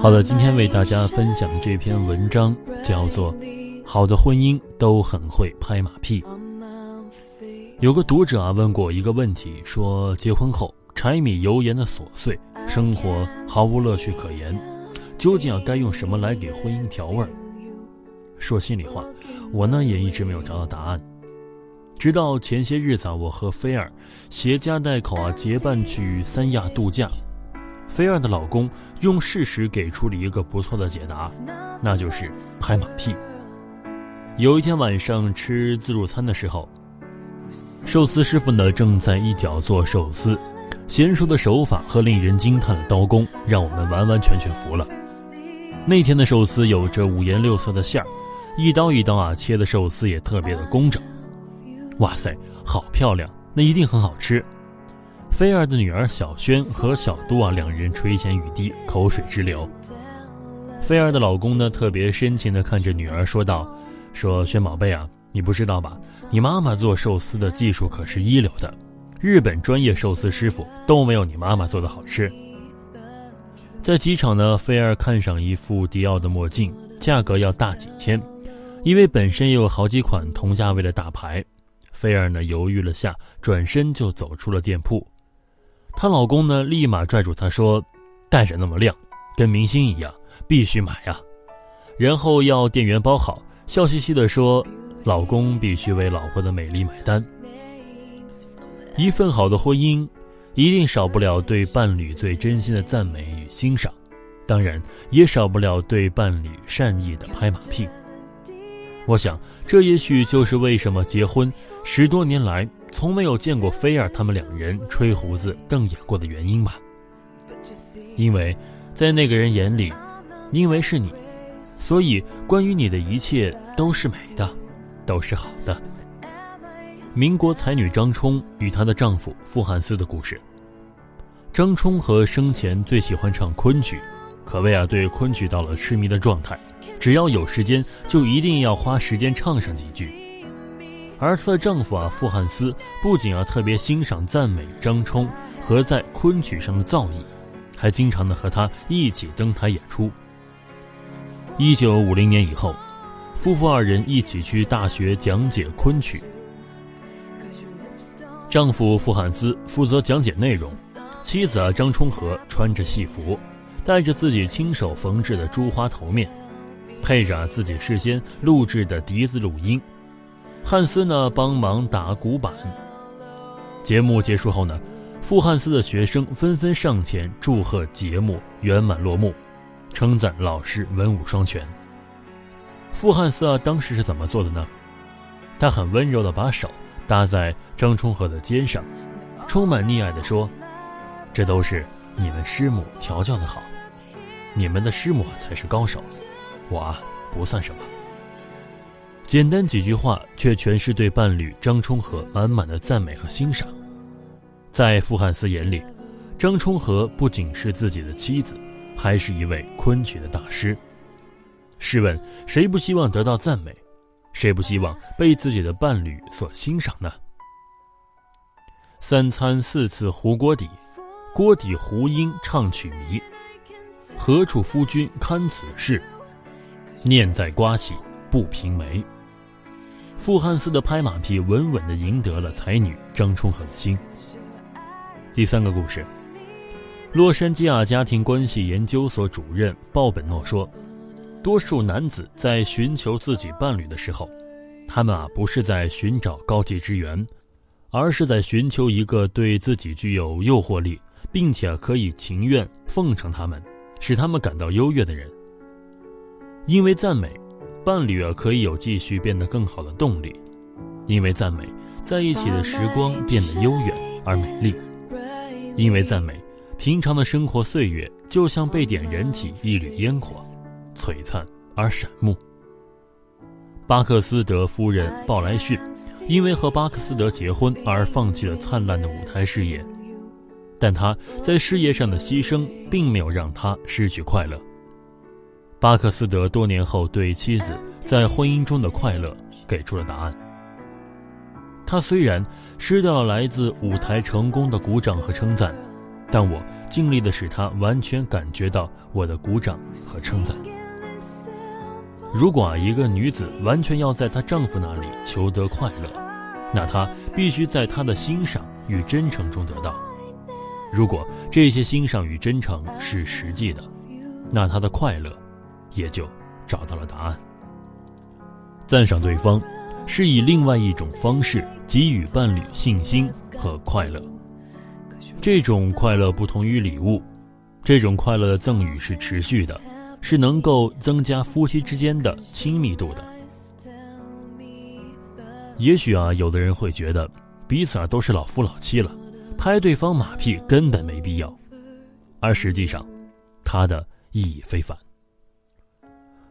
好的，今天为大家分享这篇文章叫做《好的婚姻都很会拍马屁》。有个读者啊问过我一个问题，说结婚后柴米油盐的琐碎生活毫无乐趣可言，究竟啊该用什么来给婚姻调味儿？说心里话，我呢也一直没有找到答案。直到前些日子啊，我和菲儿携家带口啊结伴去三亚度假。菲儿的老公用事实给出了一个不错的解答，那就是拍马屁。有一天晚上吃自助餐的时候，寿司师傅呢正在一角做寿司，娴熟的手法和令人惊叹的刀工让我们完完全全服了。那天的寿司有着五颜六色的馅儿，一刀一刀啊切的寿司也特别的工整。哇塞，好漂亮，那一定很好吃。菲儿的女儿小轩和小杜啊，两人垂涎欲滴，口水直流。菲儿的老公呢，特别深情地看着女儿说道：“说轩宝贝啊，你不知道吧？你妈妈做寿司的技术可是一流的，日本专业寿司师傅都没有你妈妈做的好吃。”在机场呢，菲儿看上一副迪奥的墨镜，价格要大几千，因为本身也有好几款同价位的大牌。菲儿呢犹豫了下，转身就走出了店铺。她老公呢，立马拽住她说：“戴着那么亮，跟明星一样，必须买呀！”然后要店员包好，笑嘻嘻地说：“老公必须为老婆的美丽买单。”一份好的婚姻，一定少不了对伴侣最真心的赞美与欣赏，当然也少不了对伴侣善意的拍马屁。我想，这也许就是为什么结婚十多年来。从没有见过菲儿他们两人吹胡子瞪眼过的原因吧？因为，在那个人眼里，因为是你，所以关于你的一切都是美的，都是好的。民国才女张冲与她的丈夫傅汉思的故事。张冲和生前最喜欢唱昆曲，可谓啊对昆曲到了痴迷的状态，只要有时间就一定要花时间唱上几句。而她的丈夫啊，傅汉思不仅啊特别欣赏赞美张冲和在昆曲上的造诣，还经常的和她一起登台演出。一九五零年以后，夫妇二人一起去大学讲解昆曲。丈夫傅汉思负责讲解内容，妻子啊张充和穿着戏服，戴着自己亲手缝制的珠花头面，配着自己事先录制的笛子录音。汉斯呢，帮忙打鼓板。节目结束后呢，傅汉斯的学生纷纷上前祝贺节目圆满落幕，称赞老师文武双全。傅汉斯啊，当时是怎么做的呢？他很温柔地把手搭在张充和的肩上，充满溺爱地说：“这都是你们师母调教的好，你们的师母才是高手，我不算什么。”简单几句话，却全是对伴侣张充和满满的赞美和欣赏。在傅汉思眼里，张充和不仅是自己的妻子，还是一位昆曲的大师。试问，谁不希望得到赞美？谁不希望被自己的伴侣所欣赏呢？三餐四次糊锅底，锅底糊音唱曲迷。何处夫君堪此事？念在瓜喜不平眉。傅汉斯的拍马屁稳稳地赢得了才女张充和的心。第三个故事，洛杉矶亚家庭关系研究所主任鲍本诺说：“多数男子在寻求自己伴侣的时候，他们啊不是在寻找高级之源，而是在寻求一个对自己具有诱惑力，并且可以情愿奉承他们、使他们感到优越的人。因为赞美，伴侣啊可以有继续变得更好的动力；因为赞美，在一起的时光变得悠远而美丽；因为赞美，平常的生活岁月就像被点燃起一缕烟火，璀璨而闪目。巴克斯德夫人鲍莱逊，因为和巴克斯德结婚而放弃了灿烂的舞台事业，但他在事业上的牺牲并没有让他失去快乐。巴克斯德多年后对妻子在婚姻中的快乐给出了答案。他虽然失掉了来自舞台成功的鼓掌和称赞，但我尽力的使他完全感觉到我的鼓掌和称赞。如果一个女子完全要在她丈夫那里求得快乐，那她必须在他的欣赏与真诚中得到。如果这些欣赏与真诚是实际的，那她的快乐。也就找到了答案。赞赏对方，是以另外一种方式给予伴侣信心和快乐。这种快乐不同于礼物，这种快乐的赠予是持续的，是能够增加夫妻之间的亲密度的。也许啊，有的人会觉得彼此啊都是老夫老妻了，拍对方马屁根本没必要，而实际上，它的意义非凡。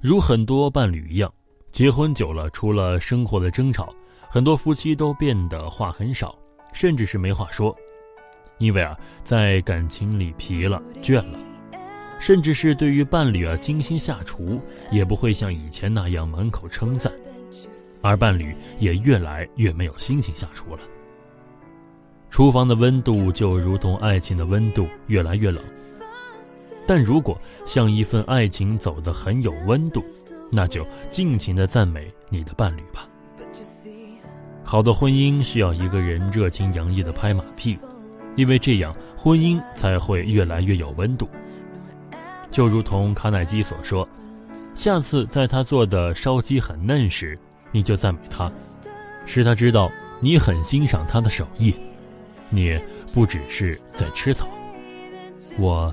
如很多伴侣一样，结婚久了，除了生活的争吵，很多夫妻都变得话很少，甚至是没话说。因为啊，在感情里疲了、倦了，甚至是对于伴侣啊精心下厨，也不会像以前那样满口称赞，而伴侣也越来越没有心情下厨了。厨房的温度就如同爱情的温度，越来越冷。但如果像一份爱情走得很有温度，那就尽情的赞美你的伴侣吧。好的婚姻需要一个人热情洋溢的拍马屁，因为这样婚姻才会越来越有温度。就如同卡耐基所说，下次在他做的烧鸡很嫩时，你就赞美他，使他知道你很欣赏他的手艺，你不只是在吃草。我。